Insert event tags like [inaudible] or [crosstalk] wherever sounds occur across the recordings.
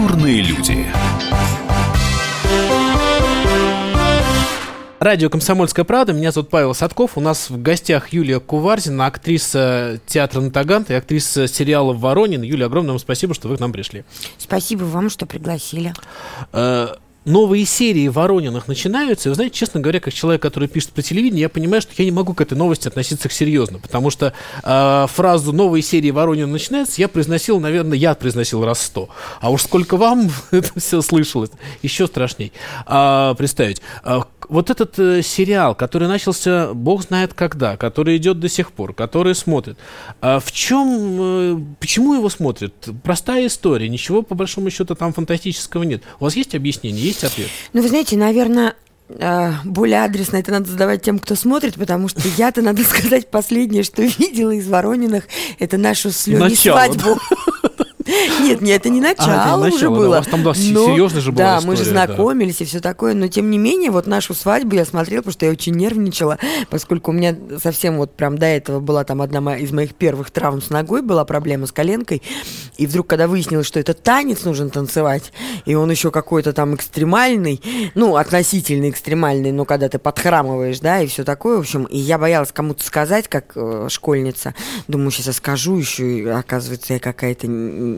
Культурные люди. Радио «Комсомольская правда». Меня зовут Павел Садков. У нас в гостях Юлия Куварзина, актриса театра «Натагант» и актриса сериала «Воронин». Юлия, огромное вам спасибо, что вы к нам пришли. Спасибо вам, что пригласили. Новые серии Ворониных начинаются, и вы знаете, честно говоря, как человек, который пишет про телевидение, я понимаю, что я не могу к этой новости относиться серьезно, потому что э, фразу «новые серии Воронина начинаются» я произносил, наверное, я произносил раз сто. А уж сколько вам [laughs] это все слышалось, еще страшней э, представить. Э, вот этот э, сериал, который начался бог знает когда, который идет до сих пор, который смотрит, э, в чем, э, почему его смотрят? Простая история, ничего по большому счету там фантастического нет. У вас есть объяснение, есть ответ? Ну, вы знаете, наверное, э, более адресно это надо задавать тем, кто смотрит, потому что я-то, надо [laughs] сказать, последнее, что видела из Ворониных, это нашу с Леней свадьбу. [laughs] Нет, нет, это не начало, а, это уже начало, было. У вас там да, но, серьезно же была Да, мы же знакомились и все такое, но тем не менее, вот нашу свадьбу я смотрела, потому что я очень нервничала, поскольку у меня совсем вот прям до этого была там одна из моих первых травм с ногой, была проблема с коленкой, и вдруг, когда выяснилось, что это танец нужен танцевать, и он еще какой-то там экстремальный, ну, относительно экстремальный, но когда ты подхрамываешь, да, и все такое, в общем, и я боялась кому-то сказать, как э, школьница, думаю, сейчас я скажу еще, и оказывается, я какая-то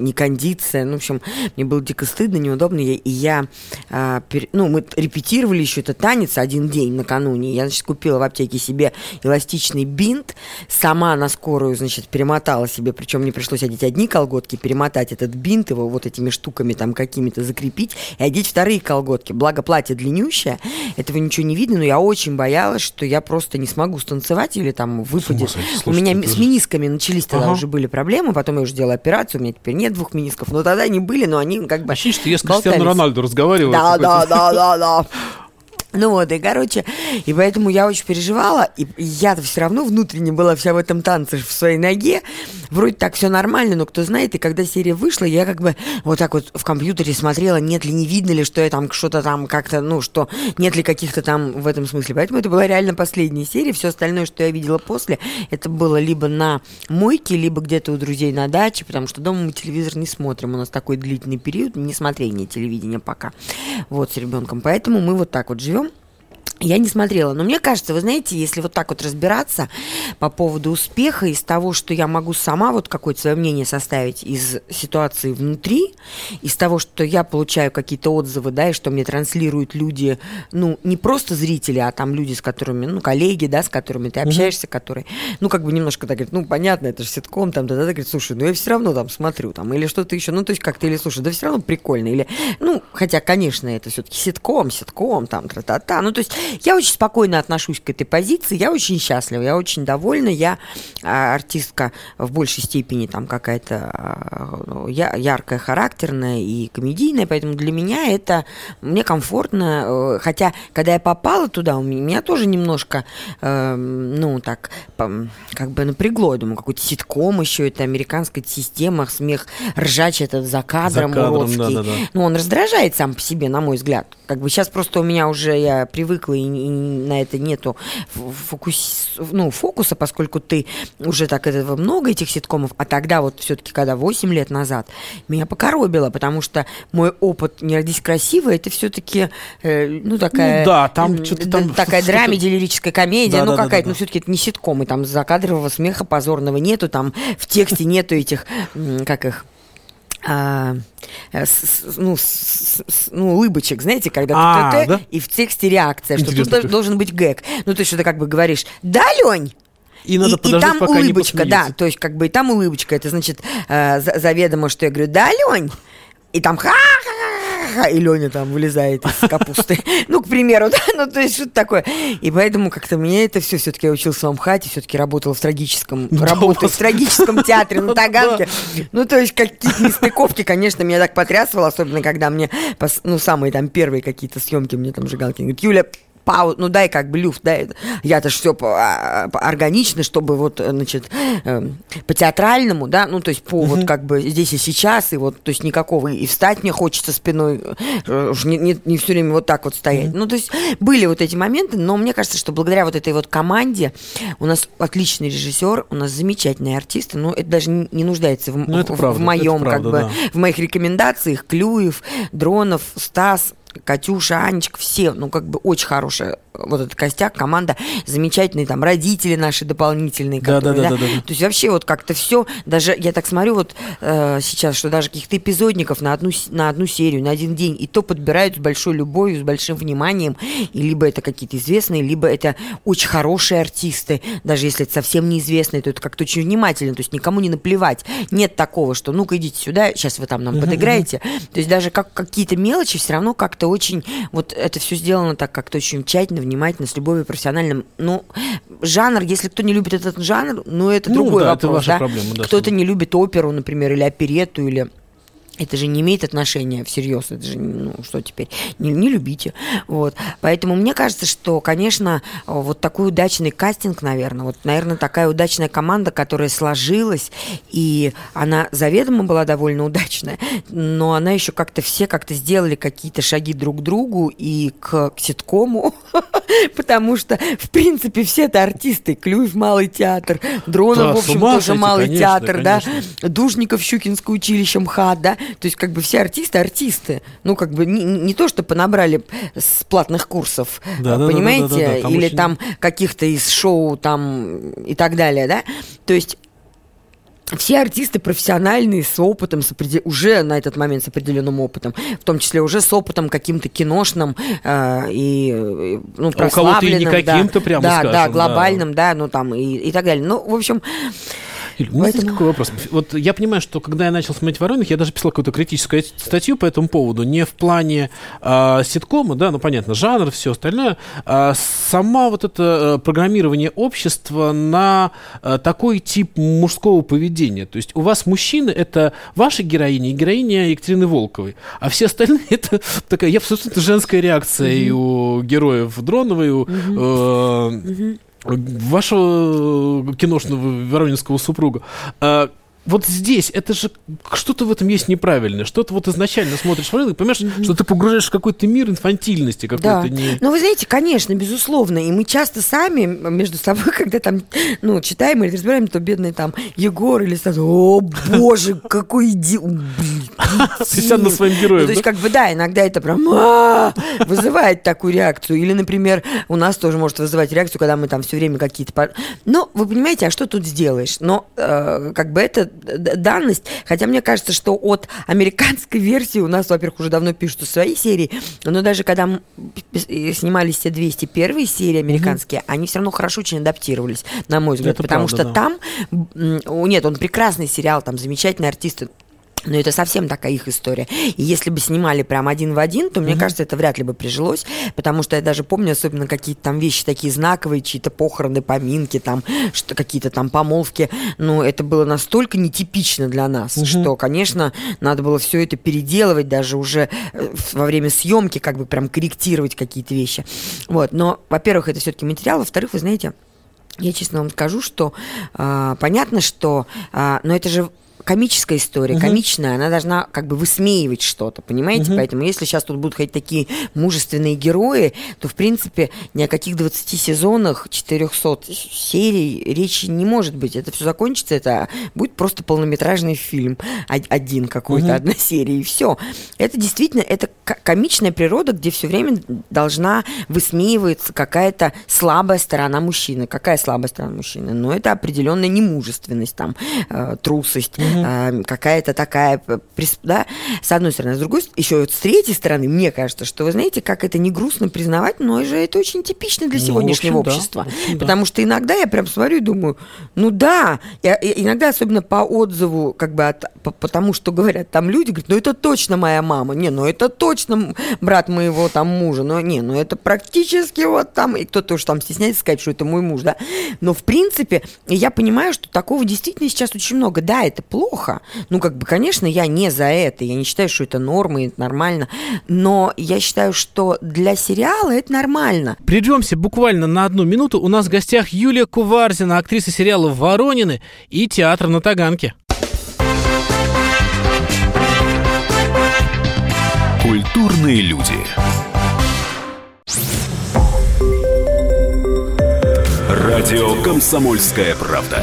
не кондиция. Ну, в общем, мне было дико стыдно, неудобно. И я, а, пер... ну, мы репетировали еще этот танец один день накануне. Я, значит, купила в аптеке себе эластичный бинт, сама на скорую, значит, перемотала себе, причем мне пришлось одеть одни колготки, перемотать этот бинт, его вот этими штуками там какими-то закрепить и одеть вторые колготки. Благо платье длиннющее, этого ничего не видно, но я очень боялась, что я просто не смогу станцевать или там выпадет. У меня с менисками начались тогда ага. уже были проблемы, потом я уже делала операцию, у меня теперь нет двух менисков. Но тогда они были, но они как бы Ощущение, что я с Криштиану Рональду разговариваю. Да, да, да, да, да. [laughs] Ну вот, и короче, и поэтому я очень переживала, и я-то все равно внутренне была вся в этом танце в своей ноге. Вроде так все нормально, но кто знает, и когда серия вышла, я как бы вот так вот в компьютере смотрела, нет ли, не видно ли, что я там что-то там как-то, ну, что нет ли каких-то там в этом смысле. Поэтому это была реально последняя серия. Все остальное, что я видела после, это было либо на мойке, либо где-то у друзей на даче, потому что дома мы телевизор не смотрим. У нас такой длительный период не смотрения телевидения пока. Вот с ребенком. Поэтому мы вот так вот живем. Я не смотрела, но мне кажется, вы знаете, если вот так вот разбираться по поводу успеха, из того, что я могу сама вот какое-то свое мнение составить из ситуации внутри, из того, что я получаю какие-то отзывы, да, и что мне транслируют люди, ну, не просто зрители, а там люди, с которыми, ну, коллеги, да, с которыми ты общаешься, mm-hmm. которые, ну, как бы немножко так говорят, ну, понятно, это же ситком, там, да, да, говорит, слушай, ну, я все равно там смотрю, там, или что-то еще, ну, то есть как-то, или, слушай, да все равно прикольно, или, ну, хотя, конечно, это все-таки ситком, ситком, там, тра-та-та, ну, то есть я очень спокойно отношусь к этой позиции, я очень счастлива, я очень довольна, я а, артистка в большей степени там какая-то а, яркая, характерная и комедийная, поэтому для меня это мне комфортно, э, хотя когда я попала туда, у меня тоже немножко, э, ну так, как бы напрягло, я думаю, какой-то ситком еще, это американская система, смех ржач этот за кадром, за кадром уродский. Да, да, да. Ну, он раздражает сам по себе, на мой взгляд. Как бы сейчас просто у меня уже, я привыкла и, и на это нету фокус, ну, фокуса, поскольку ты уже так этого много, этих ситкомов, а тогда вот все-таки, когда 8 лет назад, меня покоробило, потому что мой опыт «Не родись красиво» это все-таки, э, ну, такая... Ну, да, там [laughs] что-то там... Такая драмеди, лирическая комедия, да, ну, да, какая-то, да, да, ну, все-таки это не ситком, и там закадрового смеха позорного нету, там в тексте нету этих, как их, а, с, ну, с, с, ну, улыбочек, знаете, когда а, ты, да? и в тексте реакция, Интересно, что тут должен быть гэг. Ну, то есть, что ты как бы говоришь, да, Лень? И надо и, и там пока улыбочка, да, то есть как бы и там улыбочка, это значит э, заведомо, что я говорю, да, Лень? И там ха-ха-ха, ха и Леня там вылезает из капусты. [laughs] Ну, к примеру, да, ну, то есть что-то такое. И поэтому как-то мне это все, все-таки я учился в Амхате, все-таки работал в трагическом, работал в трагическом театре на [laughs] Таганке. Ну, то есть какие-то нестыковки, конечно, меня так потрясывало, особенно когда мне, ну, самые там первые какие-то съемки мне там Жигалкин говорит, Юля, паузу, ну дай как бы люфт, дай, я-то ж все по, по, органично, чтобы вот, значит, э, по театральному, да, ну то есть по вот как бы здесь и сейчас, и вот, то есть никакого, и встать мне хочется спиной, э, уж не, не, не все время вот так вот стоять. Ну то есть были вот эти моменты, но мне кажется, что благодаря вот этой вот команде у нас отличный режиссер, у нас замечательные артисты, ну это даже не нуждается в, Ну, в, правда, в моем правда, как бы да. в моих рекомендациях Клюев, Дронов, Стас, Катюша, Анечка, все, ну, как бы очень хорошая вот этот костяк, команда, замечательные там родители наши дополнительные, Да, которые, да, да, да, да. То есть вообще вот как-то все, даже я так смотрю вот э, сейчас, что даже каких-то эпизодников на одну, на одну серию, на один день, и то подбирают с большой любовью, с большим вниманием, и либо это какие-то известные, либо это очень хорошие артисты, даже если это совсем неизвестные, то это как-то очень внимательно, то есть никому не наплевать. Нет такого, что ну-ка идите сюда, сейчас вы там нам подыграете. То есть даже как какие-то мелочи все равно как-то очень, вот это все сделано так как-то очень тщательно, внимательно, с любовью, профессиональным. Ну, жанр, если кто не любит этот жанр, ну это Ну другой да, это вопрос, ваша да. проблема, да, Кто-то не любит оперу, например, или оперетту, или это же не имеет отношения всерьез, это же, ну, что теперь, не, не любите, вот, поэтому мне кажется, что, конечно, вот такой удачный кастинг, наверное, вот, наверное, такая удачная команда, которая сложилась, и она заведомо была довольно удачная, но она еще как-то все как-то сделали какие-то шаги друг к другу и к, к ситкому, [laughs] потому что, в принципе, все это артисты, Клюев малый театр, Дронов, в общем, тоже малый театр, да. Душников, Щукинское училище, МХАТ, да, то есть как бы все артисты артисты, ну как бы не, не то, что понабрали с платных курсов, Да, да, да, понимаете, да, да, да, там или очень- там каких-то из шоу там и так далее, да, то есть все артисты профессиональные, с опытом, с определ- уже на этот момент с определенным опытом, в том числе уже с опытом каким-то киношным э, и ну, А у кого-то и не прославленным, да. каким-то, прямо да, скажем, да, да. глобальным, да, ну там и, и так далее. Ну, в общем, Юль, у меня здесь Поэтому- какой вопрос. Вот я понимаю, что когда я начал смотреть «Воронах», я даже писал какую-то критическую статью по этому поводу. Не в плане а, ситкома, да, ну понятно, жанр, все остальное. а сама вот это э, программирование общества на э, такой тип мужского поведения. То есть у вас мужчины — это ваша героиня и героиня Екатерины Волковой, а все остальные — это [laughs] такая, я абсолютно женская реакция и у героев Дроновой, и у... э, вашего киношного воронинского супруга. Вот здесь это же что-то в этом есть неправильное. Что-то вот изначально смотришь Воронину и понимаешь, что ты погружаешь в какой-то мир инфантильности, Да. какой-то не... Ну, вы знаете, конечно, безусловно. И мы часто сами между собой, [laughs] когда там, ну, читаем или разбираем, то бедный там Егор или Стас, о, боже, [laughs] какой идиот. на своим героем, Ну, То есть, да? как бы, да, иногда это прям «А!» вызывает такую реакцию. Или, например, у нас тоже может вызывать реакцию, когда мы там все время какие-то... Ну, вы понимаете, а что тут сделаешь? Но, э, как бы, это данность. Хотя мне кажется, что от американской [laughs] версии у нас, во-первых, уже давно пишут свои серии, но даже когда снимались все 201 серии американские, они все равно хорошо очень адаптировались, на мой взгляд. Это потому правда, что да. там... Нет, он прекрасный сериал, там замечательные артисты. Но это совсем такая их история. И если бы снимали прям один в один, то, мне кажется, это вряд ли бы прижилось, потому что я даже помню особенно какие-то там вещи такие знаковые, чьи-то похороны, поминки, там, что какие-то там помолвки. Ну, это было настолько нетипично для нас, что, конечно, надо было все это переделывать, даже уже э, во время съемки как бы прям корректировать какие-то вещи. Вот. Но, во-первых, это все-таки материал, во-вторых, вы знаете, я честно вам скажу, что а, понятно, что, а, но это же комическая история, комичная, она должна как бы высмеивать что-то, понимаете? Поэтому если сейчас тут будут ходить такие мужественные герои, то, в принципе, ни о каких 20 сезонах, 400 серий речи не может быть. Это все закончится, это будет просто полнометражный фильм, од- один какой-то, одна серия, и все. Это действительно, это комичная природа, где все время должна высмеиваться какая-то слабая сторона мужчины. Какая слабая сторона мужчины? Ну, это определенная немужественность, там, э, трусость, э, какая-то такая, да, с одной стороны. А с другой, еще вот с третьей стороны, мне кажется, что, вы знаете, как это не грустно признавать, но же это очень типично для Ну, сегодняшнего общем, да. общества. В общем, да. Потому что иногда я прям смотрю и думаю, ну да, Я- и- иногда особенно по отзыву, как бы от, по, потому что говорят там люди, говорят, ну это точно моя мама, не, ну это точно брат моего там мужа, ну не, ну это практически вот там, и кто-то уж там стесняется сказать, что это мой муж, да, но в принципе я понимаю, что такого действительно сейчас очень много, да, это плохо, плохо. Ну, как бы, конечно, я не за это. Я не считаю, что это норма и это нормально. Но я считаю, что для сериала это нормально. Прервемся буквально на одну минуту. У нас в гостях Юлия Куварзина, актриса сериала «Воронины» и театр на Таганке. Культурные люди. Радио «Комсомольская правда».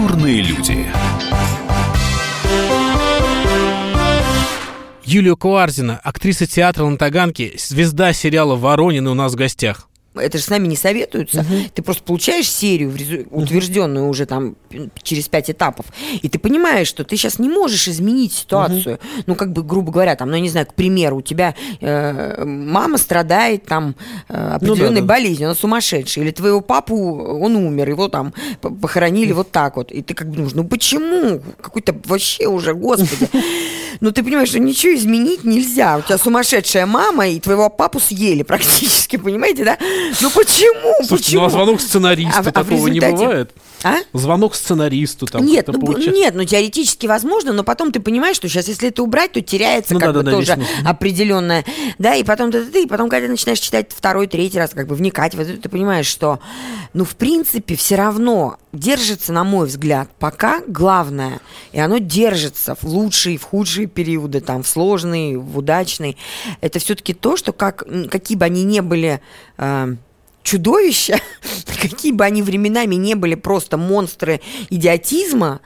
Культурные люди. Юлия Куарзина, актриса театра на Таганке, звезда сериала «Воронины» у нас в гостях это же с нами не советуются. Угу. Ты просто получаешь серию, утвержденную уже там через пять этапов, и ты понимаешь, что ты сейчас не можешь изменить ситуацию. Угу. Ну, как бы, грубо говоря, там, ну, я не знаю, к примеру, у тебя э, мама страдает там э, определенной ну, да, да. болезнью, она сумасшедшая, или твоего папу, он умер, его там похоронили вот так вот. И ты как бы думаешь, ну почему? Какой-то вообще уже, господи. [laughs] Ну, ты понимаешь, что ничего изменить нельзя. У тебя сумасшедшая мама, и твоего папу съели практически, понимаете, да? Ну почему? Слушайте, почему? ну а звонок сценаристу а, такого а результате... не бывает? А? Звонок сценаристу там нет, ну, получается. нет, ну теоретически возможно, но потом ты понимаешь, что сейчас, если это убрать, то теряется ну, как да, бы да, тоже да, определенное, да, и потом ты, ты, и потом, когда ты начинаешь читать второй, третий раз, как бы вникать в это, ты понимаешь, что, ну, в принципе, все равно держится, на мой взгляд, пока главное, и оно держится в лучшие, в худшие периоды, там, в сложные, в удачные, это все-таки то, что как, какие бы они ни были э, чудовища, [laughs] какие бы они временами не были просто монстры идиотизма,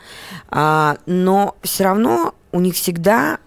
а, но все равно у них всегда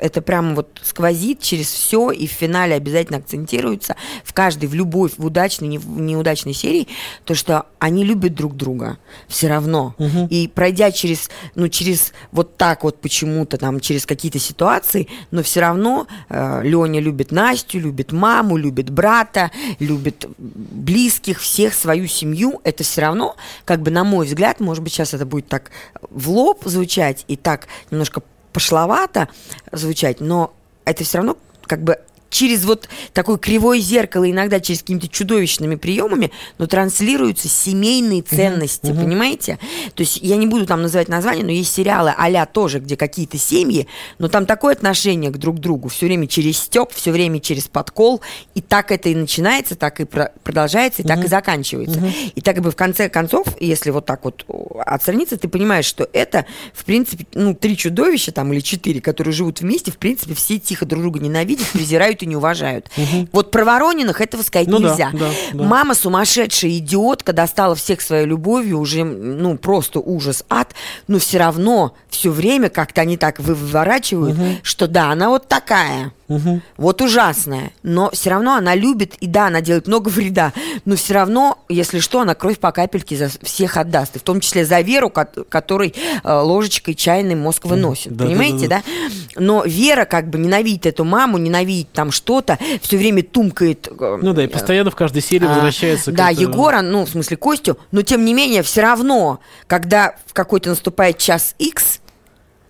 это прямо вот сквозит через все, и в финале обязательно акцентируется в каждой, в любой, в удачной, не в неудачной серии, то, что они любят друг друга все равно. Угу. И пройдя через, ну, через вот так вот почему-то там, через какие-то ситуации, но все равно э, Леня любит Настю, любит маму, любит брата, любит близких, всех, свою семью. Это все равно, как бы, на мой взгляд, может быть, сейчас это будет так в лоб звучать и так немножко пошловато звучать, но это все равно как бы через вот такое кривое зеркало, иногда через какими-то чудовищными приемами, но транслируются семейные ценности, uh-huh. понимаете? То есть я не буду там называть название, но есть сериалы а тоже, где какие-то семьи, но там такое отношение к друг другу, все время через степ, все время через подкол, и так это и начинается, так и про- продолжается, и uh-huh. так и заканчивается. Uh-huh. И так как бы в конце концов, если вот так вот отстраниться, ты понимаешь, что это, в принципе, ну, три чудовища там или четыре, которые живут вместе, в принципе, все тихо друг друга ненавидят, презирают и не уважают. Угу. Вот про Ворониных этого сказать ну, нельзя. Да, да, да. Мама сумасшедшая идиотка, достала всех своей любовью, уже, ну, просто ужас, ад, но все равно все время как-то они так выворачивают, угу. что да, она вот такая. Угу. Вот ужасная. Но все равно она любит, и да, она делает много вреда, но все равно, если что, она кровь по капельке за всех отдаст. И в том числе за Веру, который э, ложечкой чайный мозг выносит. Да, понимаете, да, да, да? Но Вера как бы ненавидит эту маму, ненавидит там что-то, все время тумкает. Э, ну да, и постоянно в каждой серии а, возвращается Да, к Егора, ну, в смысле, Костю, но тем не менее, все равно, когда в какой-то наступает час X,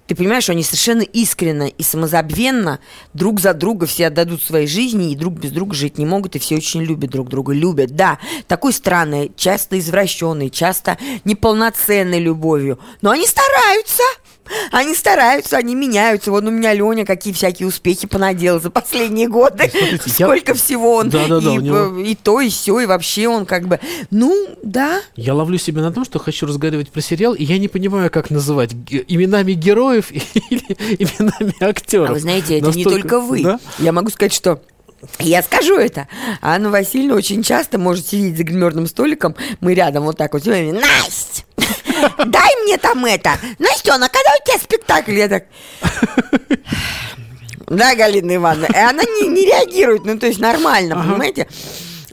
ты понимаешь, они совершенно искренно и самозабвенно друг за друга все отдадут своей жизни, и друг без друга жить не могут, и все очень любят друг друга. Любят, да, такой странной, часто извращенной, часто неполноценной любовью. Но они стараются. Они стараются, они меняются. Вот у меня Леня какие всякие успехи понадел за последние годы. [laughs] Смотрите, Сколько я... всего он. Да, да, да, и, него... и то, и все, и вообще он как бы. Ну, да. Я ловлю себя на том, что хочу разговаривать про сериал, и я не понимаю, как называть именами героев [laughs] или именами актеров. А вы знаете, это Настолько... не только вы. Да? Я могу сказать, что я скажу это. Анна Васильевна очень часто может сидеть за гримерным столиком. Мы рядом вот так вот. Настя! Дай мне там это. Настена, когда у тебя спектакль? Я так... [laughs] Да, Галина Ивановна. И она не, не реагирует, ну, то есть нормально, ага. понимаете?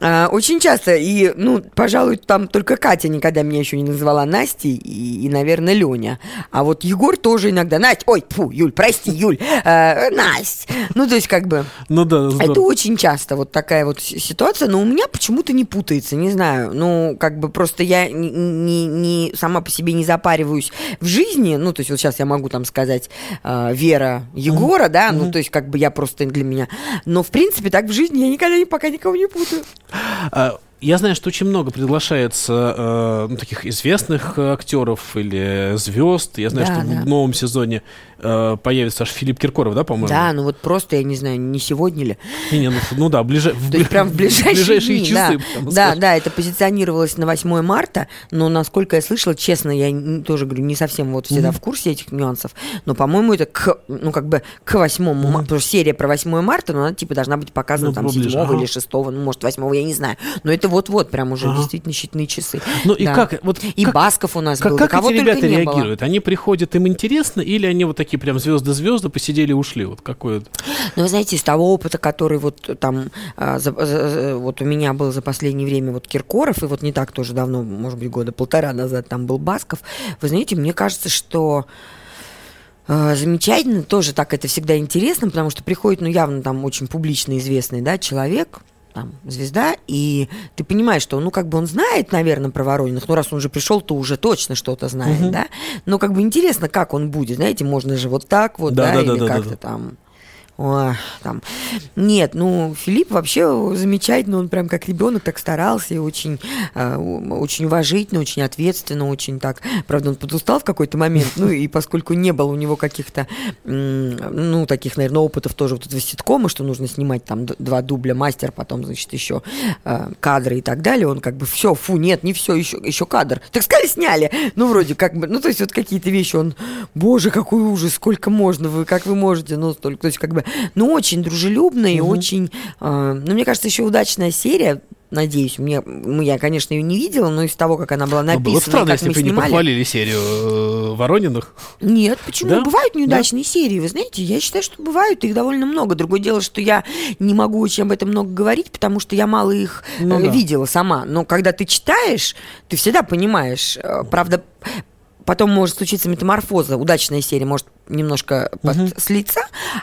А, очень часто. И, ну, пожалуй, там только Катя никогда меня еще не называла Настей и, и наверное, Леня. А вот Егор тоже иногда. Настя, ой, фу, Юль, прости, Юль, э, Настя. Ну, то есть, как бы... Ну да, здорово. Это очень часто вот такая вот ситуация, но у меня почему-то не путается, не знаю. Ну, как бы просто я не, не- не- сама по себе не запариваюсь в жизни. Ну, то есть вот сейчас я могу там сказать э, Вера Егора, да, ну, то есть как бы я просто для меня. Но, в принципе, так в жизни я никогда ни- пока никого не путаю. А, Я знаю, что очень много приглашается э, ну, таких известных э, актеров или звезд. Я знаю, Да, что да. в новом сезоне э, появится аж Филипп Киркоров, да, по-моему? Да, ну вот просто, я не знаю, не сегодня ли. Не, не, ну, ну да, ближе, [laughs] в есть прям в ближайшие, ближайшие дни, часы. да. Да, скажем. да, это позиционировалось на 8 марта, но насколько я слышала, честно, я тоже говорю, не совсем вот всегда в курсе этих нюансов, но, по-моему, это к, ну, как бы к 8 марта, потому что серия про 8 марта, но она, типа, должна быть показана Ну, там поближе, 7 ага. или 6, ну, может, 8, я не знаю, но это вот-вот, прям уже Ага. действительно считанные часы. Ну и Да. как, вот И как- Басков у нас Как, был, как эти ребята не было. реагируют? Они приходят, им интересно, или они вот такие прям звезды-звезды посидели и ушли? Вот какой вот- Ну, вы знаете, из того опыта, который вот там а, за- за- вот у меня был за последнее время вот Киркоров, и вот не так тоже давно, может быть, года полтора назад там был Басков, вы знаете, мне кажется, что э, замечательно, тоже так это всегда интересно, потому что приходит, ну, явно там очень публично известный, да, человек, там, звезда, и ты понимаешь, что, ну, как бы он знает, наверное, про Ворониных, ну, раз он уже пришел, то уже точно что-то знает, да, но как бы интересно, как он будет, знаете, можно же вот так вот, Да, да, да, или да, да, да, как-то да. там... Там. Нет, ну, Филипп вообще замечательно, он прям как ребенок так старался, и очень, э, очень уважительно, очень ответственно, очень так. Правда, он подустал в какой-то момент, ну, и поскольку не было у него каких-то, ну, таких, наверное, опытов тоже вот этого ситкома, что нужно снимать там два дубля мастер, потом, значит, еще э, кадры и так далее, он как бы все, фу, нет, не все, еще, еще кадр. Так сказали, сняли. Ну, вроде как бы, ну, то есть вот какие-то вещи, он, боже, какой ужас, сколько можно, вы, как вы можете, ну, столько, то есть как бы, ну, очень дружелюбно и очень, э, ну, мне кажется, еще удачная серия, надеюсь, мне, ну, я, конечно, ее не видела, но из того, как она была Ну, написана, было бы странно, как если бы вы не снимали. похвалили серию э, Ворониных. Нет, почему? Да? Бывают неудачные серии, вы знаете, я считаю, что бывают, их довольно много. Другое дело, что я не могу очень об этом много говорить, потому что я мало их Ну э, да. видела сама. Но когда ты читаешь, ты всегда понимаешь. Э, Правда, потом может случиться метаморфоза. Удачная серия может немножко под- слиться,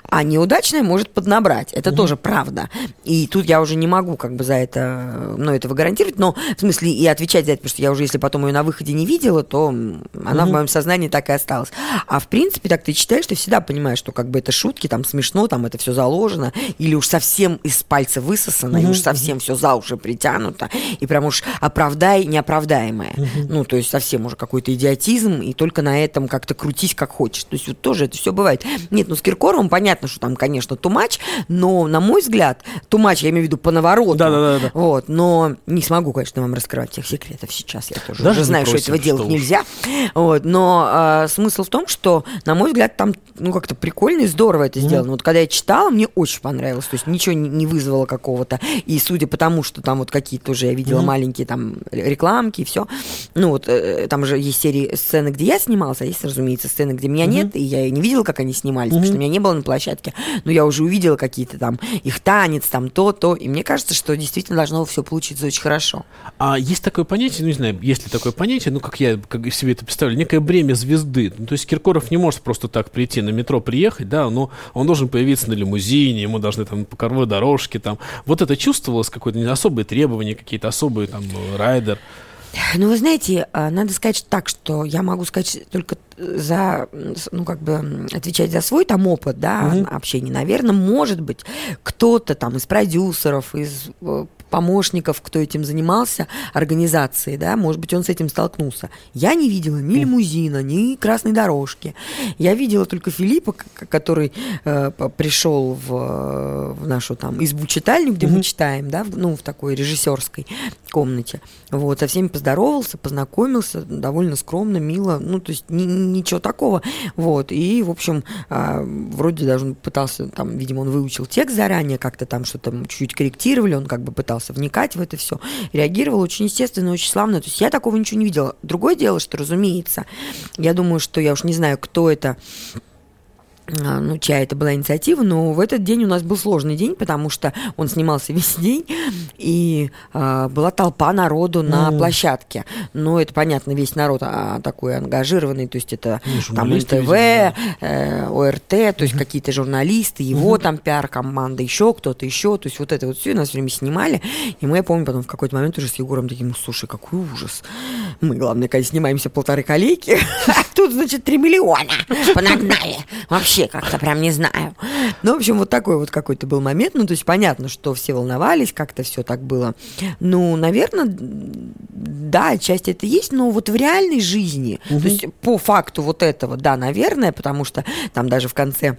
а неудачная может поднабрать. Это тоже правда. И тут я уже не могу как бы за это, ну, этого гарантировать, но в смысле и отвечать за это, потому что я уже, если потом ее на выходе не видела, то она в моем сознании так и осталась. А в принципе, так ты читаешь, ты всегда понимаешь, что как бы это шутки, там смешно, там это все заложено, или уж совсем из пальца высосано, и уж совсем все за уши притянуто, и прям уж оправдай неоправдаемое. Ну, то есть совсем уже какой-то идиотизм, и только на этом как-то крутись как хочешь. То есть вот тоже это все бывает. Нет, ну с Киркоровым понятно, что там, конечно, тумач, но, на мой взгляд, тумач, я имею в виду по навороту. Да-да-да-да. Вот, но не смогу, конечно, вам раскрывать всех секретов сейчас. Я тоже Даже уже знаю, что просим, этого делать что нельзя. Вот, но а, смысл в том, что, на мой взгляд, там, ну, как-то прикольно и здорово это сделано. Вот когда я читала, мне очень понравилось. То есть ничего не, не вызвало какого-то. И судя по тому, что там вот какие-то уже я видела маленькие там рекламки и все. Ну, вот э, там же есть серии сцены, где я снимался, а есть, разумеется, сцены, где меня нет, и я и не видела, как они снимались, потому что меня не было на площадке. Но я уже увидела какие-то там их танец, там то, то. И мне кажется, что действительно должно все получиться очень хорошо. А есть такое понятие, ну не знаю, есть ли такое понятие, ну как я как себе это представляю, некое бремя звезды. Ну, то есть Киркоров не может просто так прийти на метро, приехать, да, но он должен появиться на лимузине, ему должны там по коровой дорожке, там. Вот это чувствовалось, какое-то особые требования, какие-то особые там райдер. Ну, вы знаете, а, надо сказать так, что я могу сказать только за, м, с- ну, как бы отвечать за свой там опыт, да, общения. Наверное, может быть, кто-то там из продюсеров, из э, помощников, кто этим занимался, организации, да, может быть, он с этим столкнулся. Я не видела ни лимузина, ни красной дорожки. Я видела только Филиппа, который э, пришел в, э, в нашу там избу-читальню, где мы читаем, да, в- ну, в такой режиссерской комнате. Вот, со всеми поздоровался, познакомился, довольно скромно, мило, ну, то есть ни- ничего такого. Вот, и, в общем, а, вроде даже он пытался, там, видимо, он выучил текст заранее, как-то там что-то чуть-чуть корректировали, он как бы пытался вникать в это все, реагировал очень естественно, очень славно. То есть я такого ничего не видела. Другое дело, что, разумеется, я думаю, что я уж не знаю, кто это ну, чья это была инициатива, но в этот день у нас был сложный день, потому что он снимался [laughs] весь день, и э, была толпа народу на mm. площадке. Ну, это понятно, весь народ а, такой ангажированный, то есть это ну, там НТВ, э, ОРТ, то есть mm-hmm. какие-то журналисты, его mm-hmm. там пиар-команда, еще кто-то еще, то есть вот это вот все нас все время снимали, и мы, я помню, потом в какой-то момент уже с Егором таким, ну, слушай, какой ужас. Мы, главное, когда снимаемся полторы коллеги, [laughs] тут, значит, три миллиона понагнали. Вообще вообще как-то прям не знаю. Ну, в общем, вот такой вот какой-то был момент. Ну, то есть понятно, что все волновались, как-то все так было. Ну, наверное, да, часть это есть, но вот в реальной жизни, угу. то есть по факту вот этого, да, наверное, потому что там даже в конце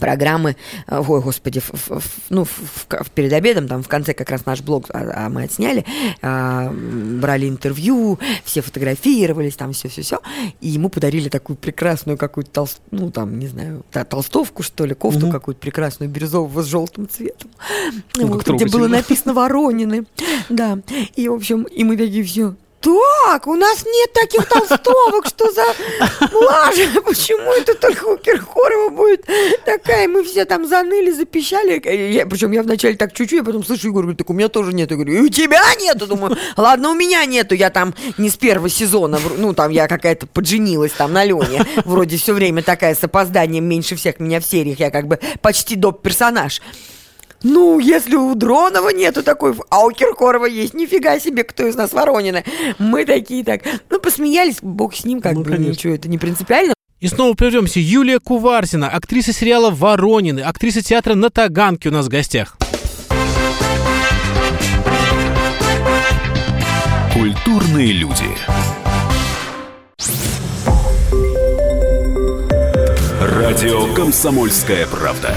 программы, э, ой, господи, в, в, ну, в, в, перед обедом, там в конце как раз наш блог а, а мы отсняли, а, брали интервью, все фотографировались, там все-все-все, и ему подарили такую прекрасную какую-то, толст, ну, там, не знаю, толстовку, что ли, кофту угу. какую-то прекрасную, бирюзовую с желтым цветом, ну, вот, где было написано «Воронины», да, и, в общем, и мы такие все, так, у нас нет таких толстовок, что за лажа, [laughs] почему это только у Киркорова будет такая, мы все там заныли, запищали, я, причем я вначале так чуть-чуть, я потом слышу, Егор говорит, так у меня тоже нет, я говорю, и у тебя нету, думаю, ладно, у меня нету, я там не с первого сезона, ну, там я какая-то подженилась там на Лене, вроде все время такая с опозданием меньше всех меня в сериях, я как бы почти доп. персонаж. Ну, если у Дронова нету такой, а у Киркорова есть, нифига себе, кто из нас Воронины. Мы такие так, ну, посмеялись, бог с ним, как ну, бы, конечно. ничего, это не принципиально. И снова прервемся. Юлия Куварсина, актриса сериала «Воронины», актриса театра на Таганке у нас в гостях. Культурные люди. Радио «Комсомольская правда».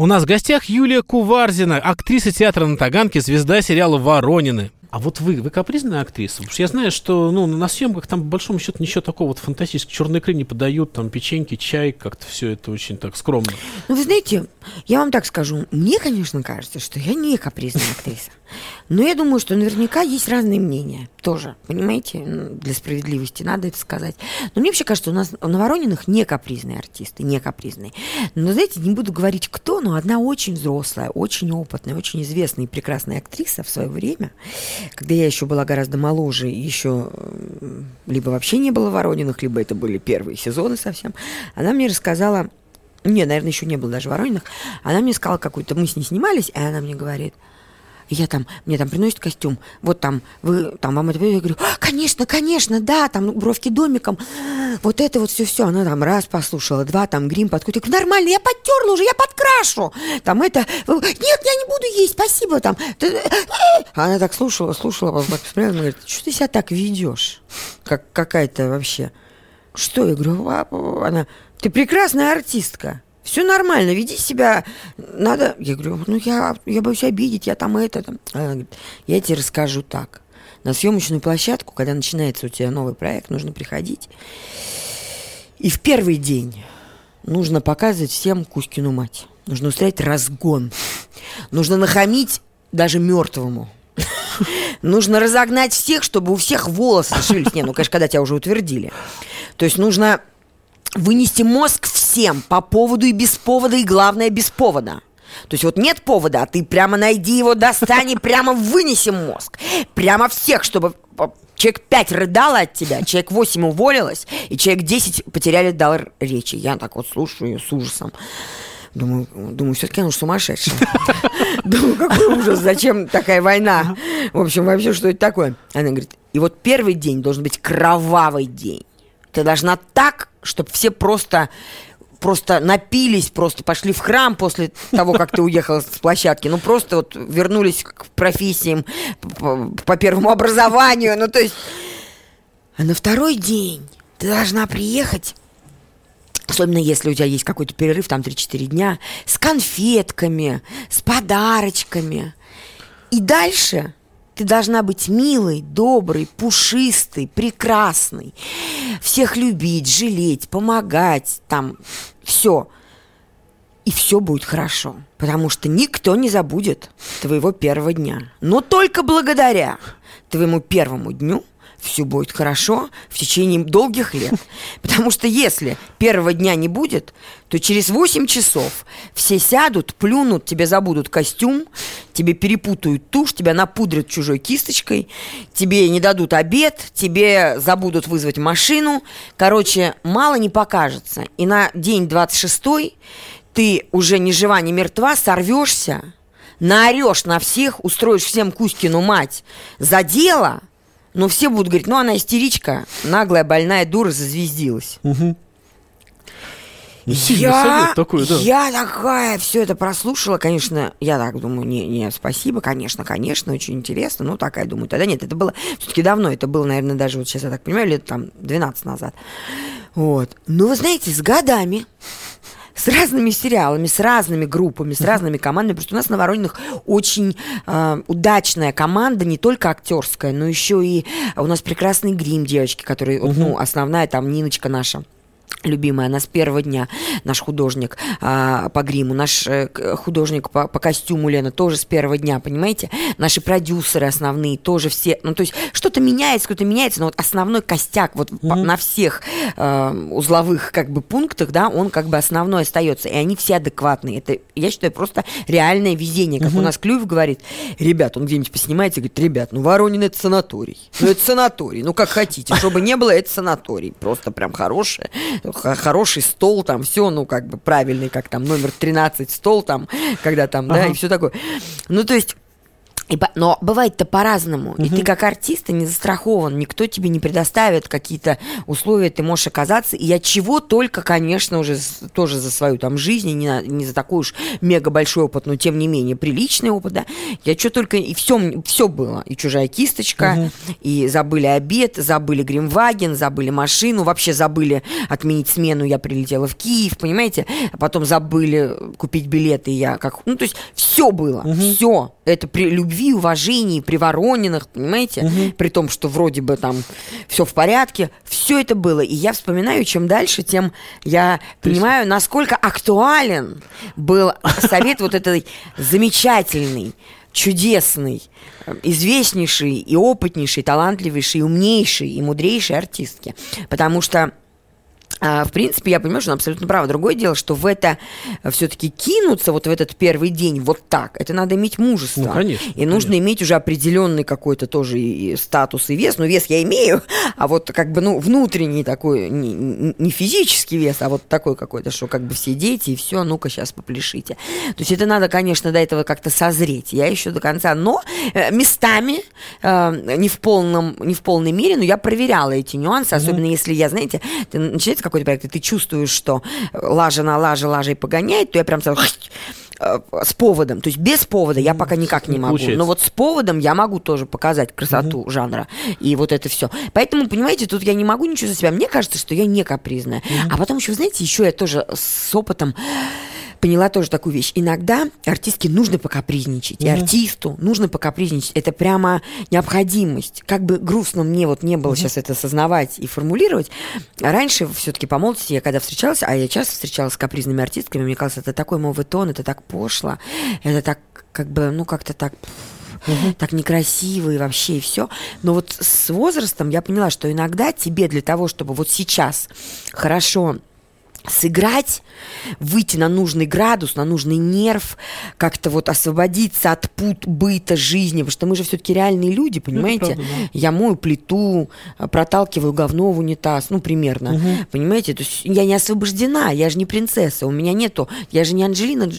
У нас в гостях Юлия Куварзина, актриса театра на Таганке, звезда сериала «Воронины». А вот вы, вы капризная актриса? Потому что я знаю, что ну, на съемках там, по большому счету, ничего такого вот фантастического. Черные икры не подают, там печеньки, чай, как-то все это очень так скромно. Ну, вы знаете, я вам так скажу. Мне, конечно, кажется, что я не капризная актриса. Но я думаю, что наверняка есть разные мнения тоже, понимаете, для справедливости надо это сказать. Но мне вообще кажется, у нас на Ворониных не капризные артисты, не капризные. Но, знаете, не буду говорить кто, но одна очень взрослая, очень опытная, очень известная и прекрасная актриса в свое время, когда я еще была гораздо моложе, еще либо вообще не было Ворониных, либо это были первые сезоны совсем, она мне рассказала, не, наверное, еще не было даже Ворониных, она мне сказала какую-то, мы с ней снимались, и она мне говорит – я там, мне там приносят костюм, вот там, вы, там вам это, я говорю, конечно, конечно, да, там бровки домиком, вот это вот все-все, она там раз послушала, два, там грим подкрутил, нормально, я подтерла уже, я подкрашу, там это, нет, я не буду есть, спасибо, там, она так слушала, слушала, посмотрела, говорит, что ты себя так ведешь, как какая-то вообще, что, я говорю, она, ты прекрасная артистка, все нормально, веди себя, надо... Я говорю, ну я, я боюсь обидеть, я там это... Там. Она говорит, я тебе расскажу так. На съемочную площадку, когда начинается у тебя новый проект, нужно приходить. И в первый день нужно показывать всем Кузькину мать. Нужно устроить разгон. Нужно нахамить даже мертвому. Нужно разогнать всех, чтобы у всех волосы шились. Не, ну, конечно, когда тебя уже утвердили. То есть нужно вынести мозг всем по поводу и без повода, и главное, без повода. То есть вот нет повода, а ты прямо найди его, достань и прямо вынеси мозг. Прямо всех, чтобы человек 5 рыдало от тебя, человек 8 уволилось, и человек 10 потеряли дар речи. Я так вот слушаю ее с ужасом. Думаю, думаю, все-таки он сумасшедший. [laughs] Думаю, какой ужас, зачем такая война? В общем, вообще, что это такое? Она говорит, и вот первый день должен быть кровавый день. Ты должна так, чтобы все просто просто напились, просто пошли в храм после того, как ты уехала с площадки. Ну, просто вот вернулись к профессиям по, по первому образованию. Ну, то есть... А на второй день ты должна приехать Особенно если у тебя есть какой-то перерыв, там 3-4 дня, с конфетками, с подарочками. И дальше ты должна быть милой, доброй, пушистой, прекрасной. Всех любить, жалеть, помогать, там, все. И все будет хорошо, потому что никто не забудет твоего первого дня. Но только благодаря твоему первому дню – все будет хорошо в течение долгих лет. [laughs] Потому что если первого дня не будет, то через 8 часов все сядут, плюнут, тебе забудут костюм, тебе перепутают тушь, тебя напудрят чужой кисточкой, тебе не дадут обед, тебе забудут вызвать машину. Короче, мало не покажется. И на день 26 ты уже ни жива, ни мертва, сорвешься, наорешь на всех, устроишь всем Кузькину мать за дело – но все будут говорить, ну она истеричка, наглая, больная дура, зазвездилась. Угу. Я, такой, да. я такая все это прослушала, конечно, я так думаю, не, не, спасибо, конечно, конечно, очень интересно, ну, такая, думаю, тогда нет, это было все-таки давно, это было, наверное, даже, вот сейчас я так понимаю, лет там 12 назад, вот, но вы знаете, с годами с разными сериалами, с разными группами, с разными командами. Просто у нас на Ворониных очень э, удачная команда, не только актерская, но еще и у нас прекрасный грим девочки, которые, uh ну, основная там Ниночка наша любимая, она с первого дня, наш художник а, по гриму, наш э, художник по, по костюму Лена тоже с первого дня, понимаете? Наши продюсеры основные тоже все, ну то есть что-то меняется, что-то меняется, но вот основной костяк вот mm-hmm. по, на всех э, узловых как бы пунктах, да, он как бы основной остается, и они все адекватные. Это, я считаю, просто реальное везение, как mm-hmm. у нас Клюев говорит, ребят, он где-нибудь поснимается, говорит, ребят, ну Воронин это санаторий, ну это санаторий, ну как хотите, чтобы не было, это санаторий, просто прям хорошее хороший стол, там все, ну, как бы правильный, как там номер 13 стол, там, когда там, ага. да, и все такое. Ну, то есть и, но бывает-то по-разному. Угу. И ты как артист не застрахован. Никто тебе не предоставит какие-то условия, ты можешь оказаться. И я чего только, конечно, уже тоже за свою там жизнь, не, не за такой уж мега большой опыт, но тем не менее приличный опыт, да. Я что только, и все, все было. И чужая кисточка, угу. и забыли обед, забыли Гримваген, забыли машину, вообще забыли отменить смену, я прилетела в Киев, понимаете? А потом забыли купить билеты, я как... Ну, то есть все было, угу. все. Это при любви уважении, при Ворониных, понимаете? Угу. При том, что вроде бы там все в порядке. Все это было. И я вспоминаю, чем дальше, тем я понимаю, насколько актуален был совет вот этот замечательный, чудесный, известнейший и опытнейший, талантливейший, умнейший и мудрейший артистки. Потому что в принципе, я понимаю, что он абсолютно прав. Другое дело, что в это э, все-таки кинуться вот в этот первый день вот так, это надо иметь мужество. Ну, конечно. И нужно конечно. иметь уже определенный какой-то тоже и статус и вес. Ну, вес я имею, а вот как бы, ну, внутренний такой, не, не физический вес, а вот такой какой-то, что как бы все дети, и все, ну-ка сейчас попляшите. То есть это надо, конечно, до этого как-то созреть. Я еще до конца, но э, местами, э, не, в полном, не в полной мере, но я проверяла эти нюансы, особенно mm-hmm. если я, знаете, начинается какой-то проект, и ты чувствуешь, что лажа на лаже лажей погоняет, то я прям сразу э, с поводом, то есть без повода я пока никак не могу, Получается. но вот с поводом я могу тоже показать красоту угу. жанра и вот это все. Поэтому, понимаете, тут я не могу ничего за себя. Мне кажется, что я не капризная. Угу. А потом еще, знаете, еще я тоже с опытом поняла тоже такую вещь. Иногда артистке нужно покапризничать, и артисту нужно покапризничать. Это прямо необходимость. Как бы грустно мне вот не было сейчас это осознавать и формулировать. Раньше все-таки по молодости я когда встречалась, а я часто встречалась с капризными артистками, мне казалось, это такой мовый тон, это так пошло, это так как бы, ну как-то так угу. так некрасиво и вообще и все. Но вот с возрастом я поняла, что иногда тебе для того, чтобы вот сейчас хорошо сыграть, выйти на нужный градус, на нужный нерв, как-то вот освободиться от пут быта жизни, потому что мы же все-таки реальные люди, понимаете? правда, да. Я мою плиту, проталкиваю говно в унитаз, ну, примерно, угу. понимаете? То есть я не освобождена, я же не принцесса, у меня нету, я же не Анджелина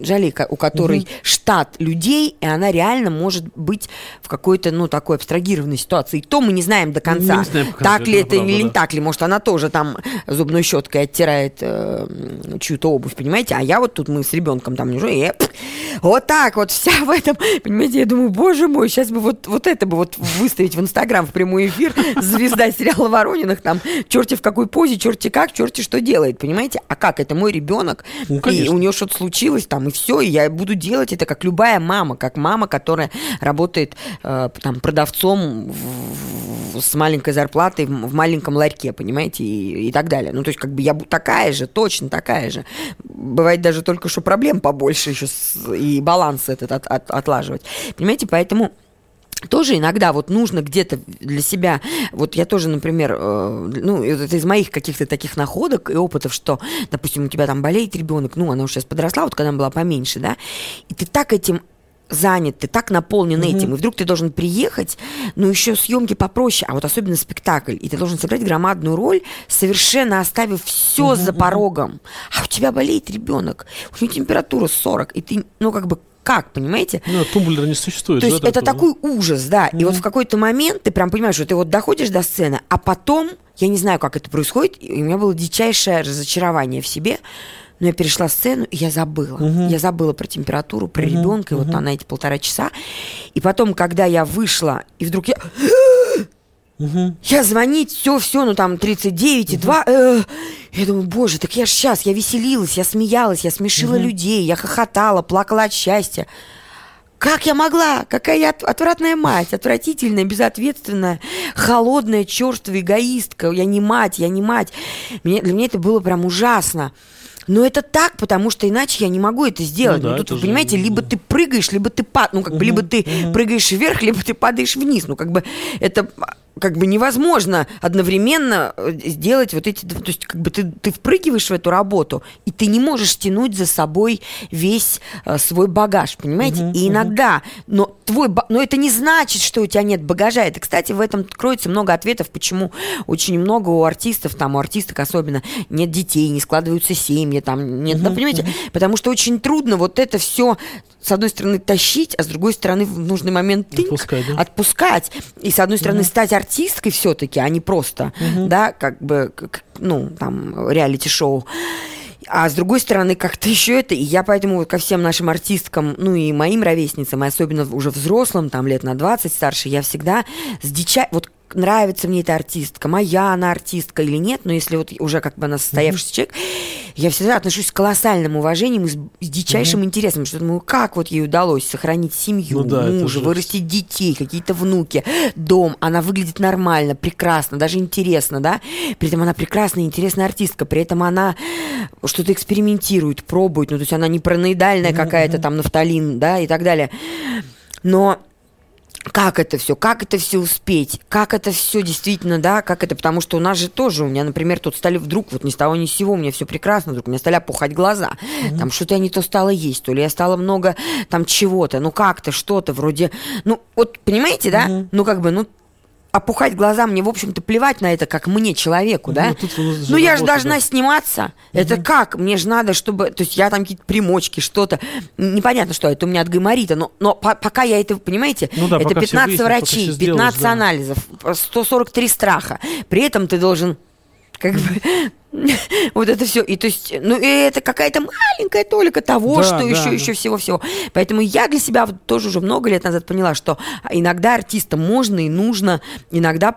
Джоли, у которой штат людей, и она реально может быть в какой-то, ну, такой абстрагированной ситуации. И то мы не знаем до конца, не знаем так это ли это правда, или не да. так ли. Может, она тоже там зубной щеткой оттирает э, чью-то обувь, понимаете? А я вот тут, мы с ребенком там лежу, и я, пф, вот так вот вся в этом, понимаете, я думаю, боже мой, сейчас бы вот, вот это бы вот выставить в Инстаграм в прямой эфир, звезда сериала Ворониных, там, черти в какой позе, черти как, черти что делает, понимаете? А как? Это мой ребенок, Ну, и у нее что-то случилось там, и все, и я буду делать это как любая мама, как мама, которая работает э, там продавцом в- в- с маленькой зарплатой в, в маленьком ларьке, понимаете, и, и так далее. Ну, то есть, как бы я такая же, точно такая же. Бывает даже только, что проблем побольше еще, с- и баланс этот от- от- отлаживать. Понимаете, поэтому тоже иногда вот нужно где-то для себя, вот я тоже, например, э, ну, это из моих каких-то таких находок и опытов, что, допустим, у тебя там болеет ребенок, ну, она уже сейчас подросла, вот когда она была поменьше, да, и ты так этим занят, ты так наполнен этим, и вдруг ты должен приехать, ну, еще съемки попроще, а вот особенно спектакль, и ты должен сыграть громадную роль, совершенно оставив все за порогом, а у тебя болеет ребенок, у него температура 40, и ты, ну, как бы, как, понимаете? Ну, тумблера не существует. То да, есть это такого? такой ужас, да. И вот в какой-то момент ты прям понимаешь, что ты вот доходишь до сцены, а потом, я не знаю, как это происходит, и у меня было дичайшее разочарование в себе, но я перешла сцену, и я забыла. Я забыла про температуру, про ребенка, и вот на эти полтора часа. И потом, когда я вышла, и вдруг я... Я звонить, все, все, ну там 39 и 2. э, я думаю, боже, так я ж сейчас, я веселилась, я смеялась, я смешила людей, я хохотала, плакала от счастья. Как я могла? Какая я от- отвратная мать, отвратительная, безответственная, холодная, черствая эгоистка. Я не мать, я не мать. Мне, для меня это было прям ужасно. Но это так, потому что иначе я не могу это сделать. Ну Ну, да, тут, это вы же- понимаете, либо ты прыгаешь, либо ты пад, ну как бы либо ты прыгаешь вверх, либо ты падаешь вниз. Ну как бы это как бы невозможно одновременно э, сделать вот эти, то есть как бы ты, ты впрыгиваешь в эту работу, и ты не можешь тянуть за собой весь э, свой багаж, понимаете? и иногда, но твой, но это не значит, что у тебя нет багажа. Это, кстати, в этом кроется много ответов, почему очень много у артистов, там у артисток особенно, нет детей, не складываются семьи, там нет, да, понимаете? Потому что очень трудно вот это все с одной стороны тащить, а с другой стороны в нужный момент тыньк, Отпускать, да? отпускать. И с одной стороны стать артисткой все-таки, а не просто, да, как бы, как, ну, там, реалити-шоу. А с другой стороны, как-то еще это, и я поэтому ко всем нашим артисткам, ну и моим ровесницам, и особенно уже взрослым, там лет на 20 старше, я всегда с дича... Вот нравится мне эта артистка, моя она артистка или нет, но если вот уже как бы она состоявшийся человек, я всегда отношусь с колоссальным уважением и с, с дичайшим интересом, что думаю, как вот ей удалось сохранить семью, Ну да, мужа, вырастить детей, какие-то внуки, дом, она выглядит нормально, прекрасно, даже интересно, да, при этом она прекрасная, интересная артистка, при этом она что-то экспериментирует, пробует, ну, то есть она не параноидальная какая-то там нафталин, да, и так далее, но как это все, как это все успеть, как это все действительно, да, как это, потому что у нас же тоже, у меня, например, тут стали вдруг, вот ни с того ни с сего, у меня все прекрасно, вдруг у меня стали опухать глаза, там что-то я не то стала есть, то ли я стала много там чего-то, ну как-то, что-то вроде, ну вот, понимаете, да, ну как бы, ну опухать глаза, мне, в общем-то, плевать на это, как мне, человеку, да? Ну, же Ну, я же должна да. сниматься. Это как? Мне же надо, чтобы... То есть я там какие-то примочки, что-то. Непонятно, что это у меня от гайморита, но, но по- пока я это, понимаете, Ну да, это пока всё 15 выяснишь, пока врачей, сделаешь, 15 да. анализов, 143 страха. При этом ты должен как бы [laughs] вот это все. И то есть, ну, и это какая-то маленькая толика того, Да, что да, еще, да. еще всего-всего. Поэтому я для себя тоже уже много лет назад поняла, что иногда артистам можно и нужно иногда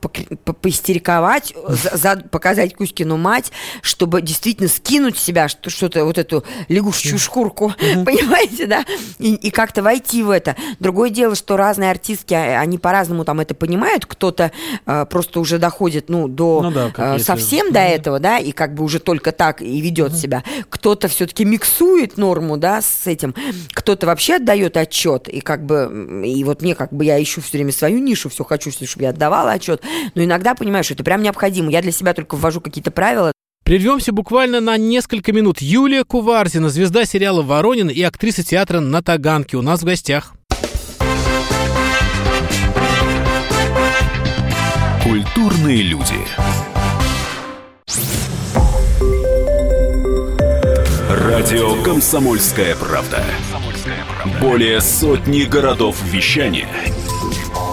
п- п- п- поистериковать, за- за- показать Кузькину мать, чтобы действительно скинуть себя что- что-то, вот эту лягушечью шкурку, [laughs] понимаете, да, и, и как-то войти в это. Другое дело, что разные артистки, а- они по-разному там это понимают, кто-то э, просто уже доходит, ну, до Ну да, э, совсем до этого, да, и как бы уже только так и ведет себя. Кто-то все-таки миксует норму, да, с этим, кто-то вообще отдает отчет, и как бы, и вот мне как бы я ищу все время свою нишу, все хочу, чтобы я отдавала отчет, но иногда понимаю, что это прям необходимо. Я для себя только ввожу какие-то правила, Прервемся буквально на несколько минут. Юлия Куварзина, звезда сериала «Воронин» и актриса театра на Таганке у нас в гостях. Культурные люди. Радио «Комсомольская правда». Более сотни городов вещания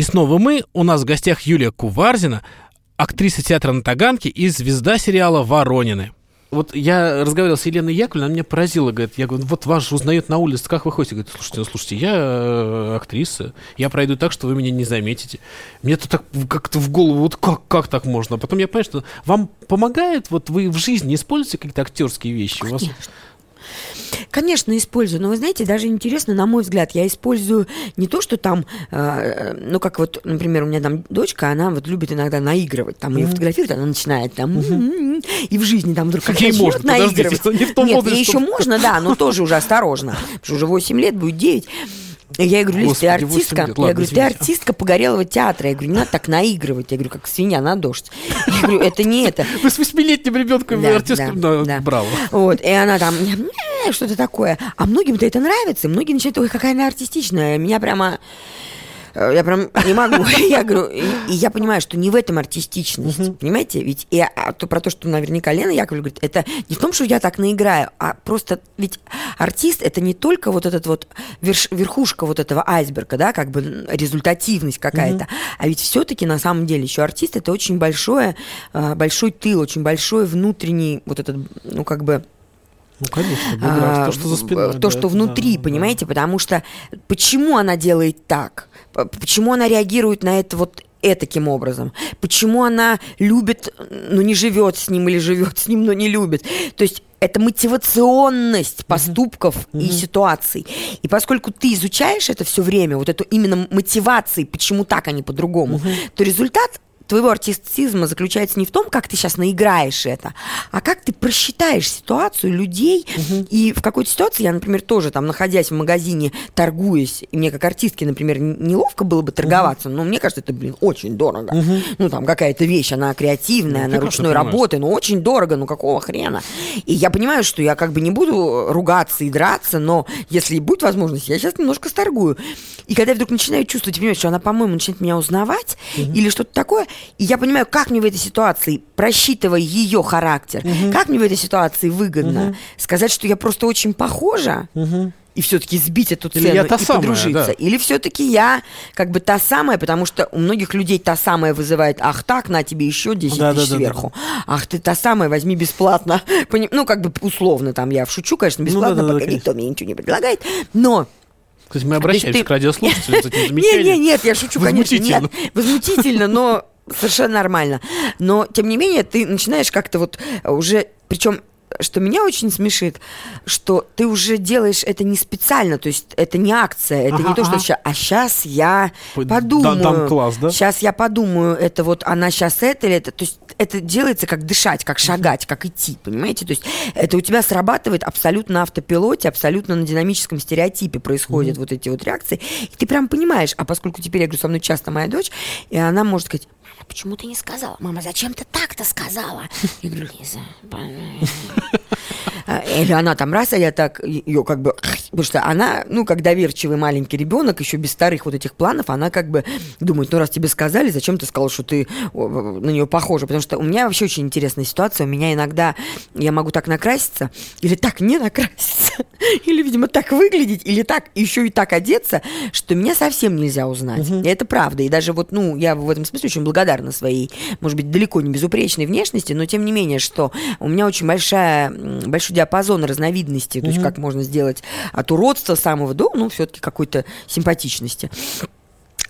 И снова мы. У нас в гостях Юлия Куварзина, актриса театра на Таганке и звезда сериала «Воронины». Вот я разговаривал с Еленой Яковлевной, она меня поразила, говорит, я говорю, вот вас узнают на улице, как вы ходите? Говорит, слушайте, ну, слушайте, я э, актриса, я пройду так, что вы меня не заметите. Мне это так как-то в голову, вот как, как так можно? А потом я понимаю, что вам помогает, вот вы в жизни используете какие-то актерские вещи? У вас... Конечно, использую. Но вы знаете, даже интересно, на мой взгляд, я использую не то, что там, э, ну как вот, например, у меня там дочка, она вот любит иногда наигрывать, там ее фотографируют, она начинает там, и в жизни там вдруг как Ей начнет можно, наигрывать. подождите, [laughs] не в том Нет, ей еще можно, да, но тоже уже осторожно, потому что уже 8 лет, будет 9. Я говорю, Лиз, ты Господи, 8 артистка. лет. Я Ладно, говорю, ты артистка погорелого театра. Я говорю, не надо так наигрывать. Я говорю, как свинья на дождь. Я говорю, это не это. Вы с восьмилетним ребенком Да, артистком, да, да, браво. Вот, и она там, «Не, что-то такое. А многим-то это нравится. Многие начинают, ой, какая она артистичная. Меня прямо... э, Я прям не могу. [laughs] [laughs] Я говорю, и, я понимаю, что не в этом артистичность. Понимаете? Ведь и, а, то, про то, что наверняка Лена Яковлев говорит, это не в том, что я так наиграю, а просто ведь артист это не только вот этот вот верхушка вот этого айсберга, да, как бы результативность какая-то, а ведь все-таки на самом деле еще артист это очень большое, э, большой тыл, очень большой внутренний вот этот, ну как бы Ну, конечно, а, то, что за спиной. То, да, что внутри, да, да. понимаете? Потому что почему она делает так? П- Почему она реагирует на это вот таким образом? Почему она любит, но не живет с ним или живет с ним, но не любит? То есть это мотивационность поступков и ситуаций. И поскольку ты изучаешь это все время, вот эту именно мотивации, почему так, а не по-другому, то результат твоего артистизма заключается не в том, как ты сейчас наиграешь это, а как ты просчитаешь ситуацию людей. И в какой-то ситуации я, например, тоже там, находясь в магазине, торгуясь, и мне как артистке, например, неловко было бы торговаться, но мне кажется, это, блин, очень дорого. Ну, там какая-то вещь, она креативная, Ну, она ручной работы, ну, очень дорого, ну, какого хрена? И я понимаю, что я как бы не буду ругаться и драться, но если будет возможность, я сейчас немножко сторгую. И когда я вдруг начинаю чувствовать, понимаешь, что она, по-моему, начинает меня узнавать или что-то такое, и я понимаю, как мне в этой ситуации, просчитывая ее характер, как мне в этой ситуации выгодно сказать, что я просто очень похожа, и все-таки сбить эту Или цену я та и самая, подружиться. да. Или все-таки я как бы та самая, потому что у многих людей та самая вызывает, ах так, на тебе еще 10 Да, да, тысяч да, да, сверху. Ах, ты та самая, возьми бесплатно. [laughs] Ну, как бы условно там я шучу, конечно, бесплатно, да, да, пока конечно. никто мне ничего не предлагает. Но Кстати, мы обращаемся ты- к радиослушателям с этим [laughs] замечанием. не, нет, я шучу, конечно, нет, возмутительно, но совершенно нормально. Но тем не менее ты начинаешь как-то вот уже, причем что меня очень смешит, что ты уже делаешь это не специально, то есть это не акция, это Ага, не то, что ага. ща- а сейчас я подумаю. дам- дам класс, да? Сейчас я подумаю, это вот она сейчас это или это. То есть это делается как дышать, как шагать, как идти, понимаете? То есть это у тебя срабатывает абсолютно на автопилоте, абсолютно на динамическом стереотипе происходят вот эти вот реакции. И ты прям понимаешь, а поскольку теперь, я говорю, со мной часто моя дочь, и она может сказать, «Мама, почему ты не сказала? Мама, зачем ты так-то сказала? Я говорю, Лиза, [laughs] или она там раз, а я так ее как бы... Потому что она, ну, как доверчивый маленький ребенок, еще без старых вот этих планов, она как бы думает, ну, раз тебе сказали, зачем ты сказал, что ты на нее похожа? Потому что у меня вообще очень интересная ситуация. У меня иногда я могу так накраситься, или так не накраситься, [laughs] или, видимо, так выглядеть, или так, еще и так одеться, что меня совсем нельзя узнать. И это правда. И даже вот, ну, я в этом смысле очень благодарна своей, может быть, далеко не безупречной внешности, но тем не менее, что у меня очень большая, большой диапазон разновидностей, то есть как можно сделать от уродства самого до, ну, все-таки какой-то симпатичности.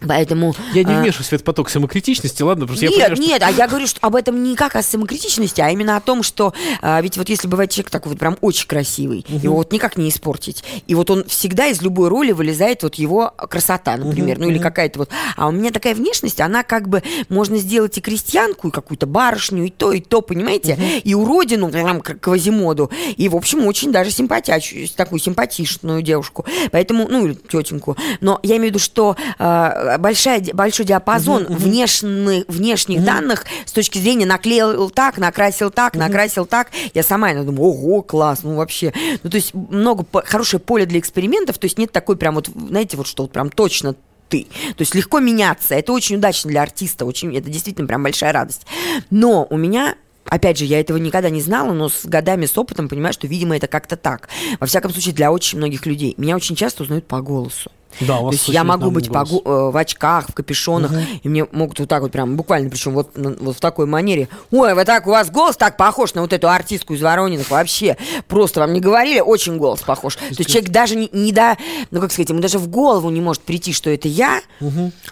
Поэтому... Я не а, вмешиваюсь в этот поток самокритичности, ладно? Просто я нет, понимаю, что- нет, а я говорю что об этом не как о самокритичности, а именно о том, что а, ведь вот если бывает человек такой вот прям очень красивый, его вот никак не испортить. И вот он всегда из любой роли вылезает вот его красота, например, ну или какая-то вот. А у меня такая внешность, она как бы можно сделать и крестьянку, и какую-то барышню, и то, и то, понимаете, и уродину, прям как Квазимоду, и в общем очень даже симпатячую, такую симпатичную девушку. Поэтому, ну или тетеньку. Но я имею в виду, что а, большая, ди- большой диапазон внешних, внешних данных с точки зрения наклеил так, накрасил так, накрасил так. Я сама иногда думаю, ого, класс, ну вообще. Ну то есть много, хорошее поле для экспериментов, то есть нет такой прям вот, знаете, вот что вот прям точно ты. То есть легко меняться. Это очень удачно для артиста, очень, это действительно прям большая радость. Но у меня Опять же, я этого никогда не знала, но с годами, с опытом понимаю, что, видимо, это как-то так. Во всяком случае, для очень многих людей. Меня очень часто узнают по голосу. Да, у То вас есть очень я могу быть по голос. го- э, в очках, в капюшонах, и мне могут вот так вот прям, буквально, причем вот, вот в такой манере. Ой, вы так, у вас голос так похож на вот эту артистку из Воронинах вообще. Просто вам не говорили, очень голос похож. То есть человек даже не, не до, ну как сказать, ему даже в голову не может прийти, что это я,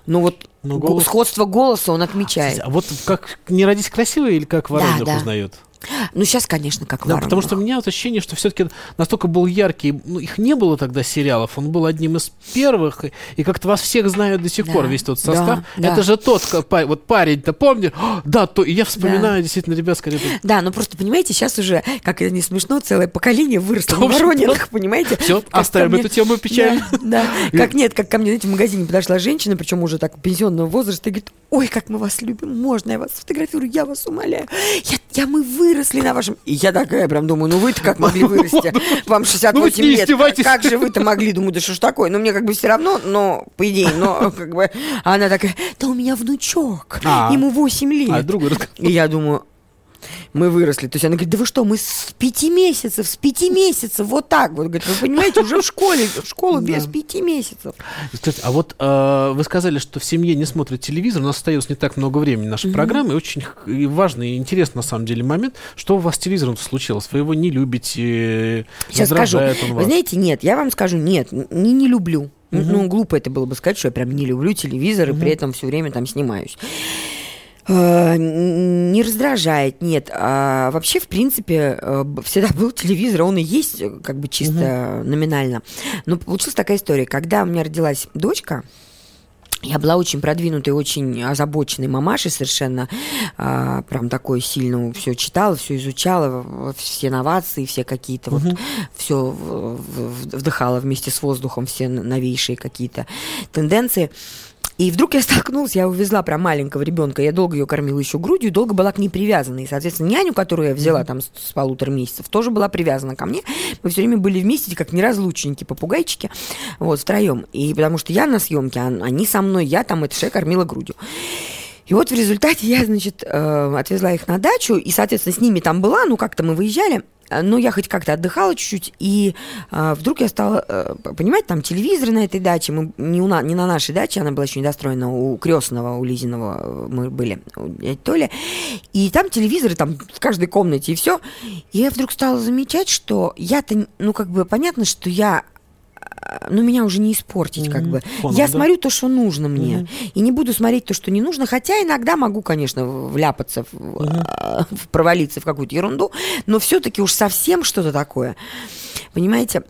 но вот Но го- голос- сходство голоса он отмечает. А вот как не родись красивой или как Воронеж да. узнает? Ну сейчас, конечно, как Да, потому что у меня вот ощущение, что все-таки настолько был яркий, ну, их не было тогда сериалов, он был одним из первых, и, и как-то вас всех знают до сих Да, пор, весь тот да, состав. да. Это же тот, вот парень-то помнит, «О, да, то, и я вспоминаю действительно ребят, скорее, тут Да, ну просто, понимаете, сейчас уже, как это не смешно, целое поколение выросло Да в Воронинах, понимаете? Ко оставим мне- эту тему печальную. Да, да. [laughs] как нет, как ко мне, знаете, в магазине подошла женщина, причем уже так пенсионного возраста, и говорит, ой, как мы вас любим, можно я вас сфотографирую, я вас умоляю. Я, я мы выросли на вашем... И я такая прям думаю, ну вы-то как могли вырасти? Вам 68 не лет, как же вы-то могли? Думаю, да что ж такое? Ну мне как бы все равно, но по идее, но как бы... А она такая, да у меня внучок, А. ему 8 лет. А другой. И я думаю, мы выросли. То есть она говорит, да вы что, мы с пяти месяцев, с пяти месяцев, вот так вот. Говорит, вы понимаете, уже в школе, в школу без пяти месяцев. Скажите, а вот э, вы сказали, что в семье не смотрят телевизор, у нас остается не так много времени нашей программы, и очень важный и интересный на самом деле момент, что у вас с телевизором случилось? Вы его не любите, Сейчас скажу. Вы знаете, нет, я вам скажу, нет, не, не люблю. Ну, глупо это было бы сказать, что я прям не люблю телевизор и при этом все время там снимаюсь. Э, Не раздражает, нет. А вообще, в принципе, э, всегда был телевизор, он и есть, э, как бы чисто номинально. Но получилась такая история. Когда у меня родилась дочка, я была очень продвинутой, очень озабоченной мамашей совершенно, а, прям такой сильно все читала, все изучала, все новации, все какие-то вот, все вдыхала вместе с воздухом, все новейшие какие-то тенденции. И вдруг я столкнулась, я увезла прям маленького ребенка, я долго ее кормила еще грудью, долго была к ней привязана. И, соответственно, няню, которую я взяла там с, с полутора месяцев, тоже была привязана ко мне. Мы все время были вместе, как неразлучники, попугайчики, вот, втроем. И потому что я на съемке, а они со мной, я там это кормила грудью. И вот в результате я, значит, э, отвезла их на дачу, и, соответственно, с ними там была, ну, как-то мы выезжали, э, но я хоть как-то отдыхала чуть-чуть, и э, вдруг я стала э, понимать, там телевизор на этой даче, мы не, у на, не на нашей даче, она была еще недостроена, у крестного, у Лизиного э, мы были, у дяди Толи, и там телевизоры там в каждой комнате, и все. И я вдруг стала замечать, что я-то, ну, как бы, понятно, что я ну, меня уже не испортить, как бы. Фоном, я да? смотрю то, что нужно мне. И не буду смотреть то, что не нужно. Хотя иногда могу, конечно, вляпаться, в, в- провалиться в какую-то ерунду. Но все-таки уж совсем что-то такое. Понимаете?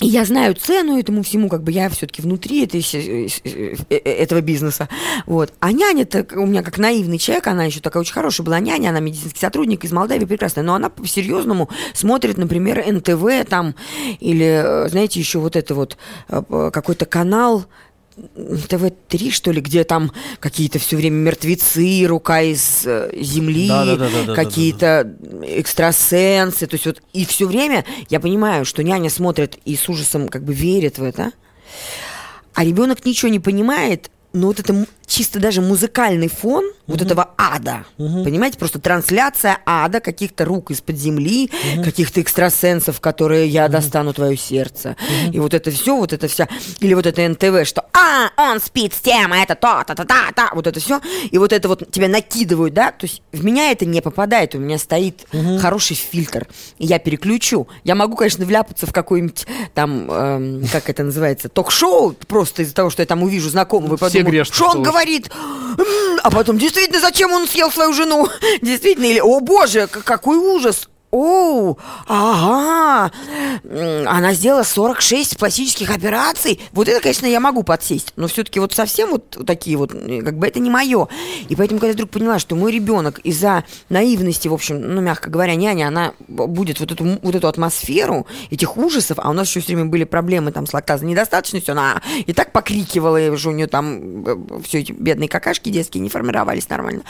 И я знаю цену этому всему, как бы я все-таки внутри этой, э, э, э, этого бизнеса. Вот. А няня-то у меня как наивный человек, она еще такая очень хорошая была няня, она медицинский сотрудник из Молдавии, прекрасная, но она по-серьезному смотрит, например, НТВ там, или, знаете, еще вот это вот какой-то канал, ТВ-3, что ли, где там какие-то все время мертвецы, рука из э, земли, Да-да-да-да-да-да-да. какие-то экстрасенсы. То есть вот и все время я понимаю, что няня смотрит и с ужасом как бы верит в это, а ребенок ничего не понимает, но вот эта м- чисто даже музыкальный фон вот этого ада. Понимаете, просто трансляция ада, каких-то рук из-под земли, каких-то экстрасенсов, которые я достану твое сердце. И вот это все, вот это вся. Или вот это НТВ, что а, он спит с тем, а это то, та, та, та, та, вот это все. И вот это вот тебя накидывают, да. То есть в меня это не попадает, у меня стоит хороший фильтр. И я переключу. Я могу, конечно, вляпаться в какой-нибудь там, эм, как это называется, ток-шоу, просто из-за того, что я там увижу знакомого и подумаю, что он сволочь. Говорит, а потом, действительно, зачем он съел свою жену? Действительно, или, о боже, какой ужас. Оу, ага, она сделала 46 пластических операций. Вот это, конечно, я могу подсесть, но все-таки вот совсем вот такие вот, э, как бы это не мое. И поэтому, когда я вдруг поняла, что мой ребенок из-за наивности, в общем, ну, мягко говоря, няня, она будет вот эту, вот эту атмосферу этих ужасов, а у нас еще все время были проблемы там с лактазой недостаточностью, она и так покрикивала, уже у нее там все эти бедные какашки детские не формировались нормально.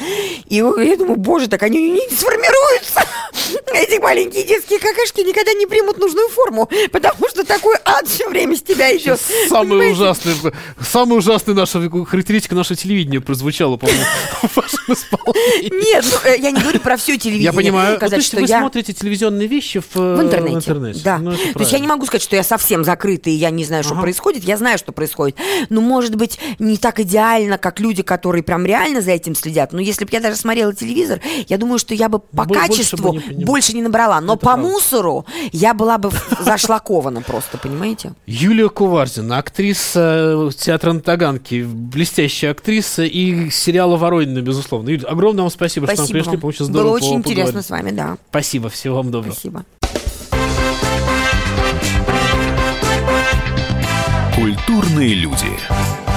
И я думаю, боже, так они не сформируются. [laughs] Эти маленькие детские какашки никогда не примут нужную форму, потому что такой ад все время с тебя идет. Понимаете? ужасное, самое ужасное наша характеристика нашего телевидения прозвучала, по-моему, [laughs] в вашем исполнении. Нет, ну, э, я не говорю про все телевидение. Я понимаю. Ну, Сказать, то есть что вы я... смотрите телевизионные вещи в, В э, интернете. в интернете. Да. Ну, То есть я не могу сказать, что я совсем закрытый, и я не знаю, что Ага. происходит. Я знаю, что происходит. Но, может быть, не так идеально, как люди, которые прям реально за этим следят. Но если бы я даже смотрела телевизор, я думаю, что я бы по Бо- больше бы качеству не больше не набрала. Но Это по правда. мусору я была бы зашлакована просто, понимаете? Юлия Куварзина, актриса театра на Таганке, блестящая актриса и сериала «Воронины», безусловно. Юлия, огромное вам спасибо, что Спасибо нам пришли, вам. по-очень здорово Было очень интересно с вами, да. Спасибо, всего вам доброго. Спасибо. Культурные люди.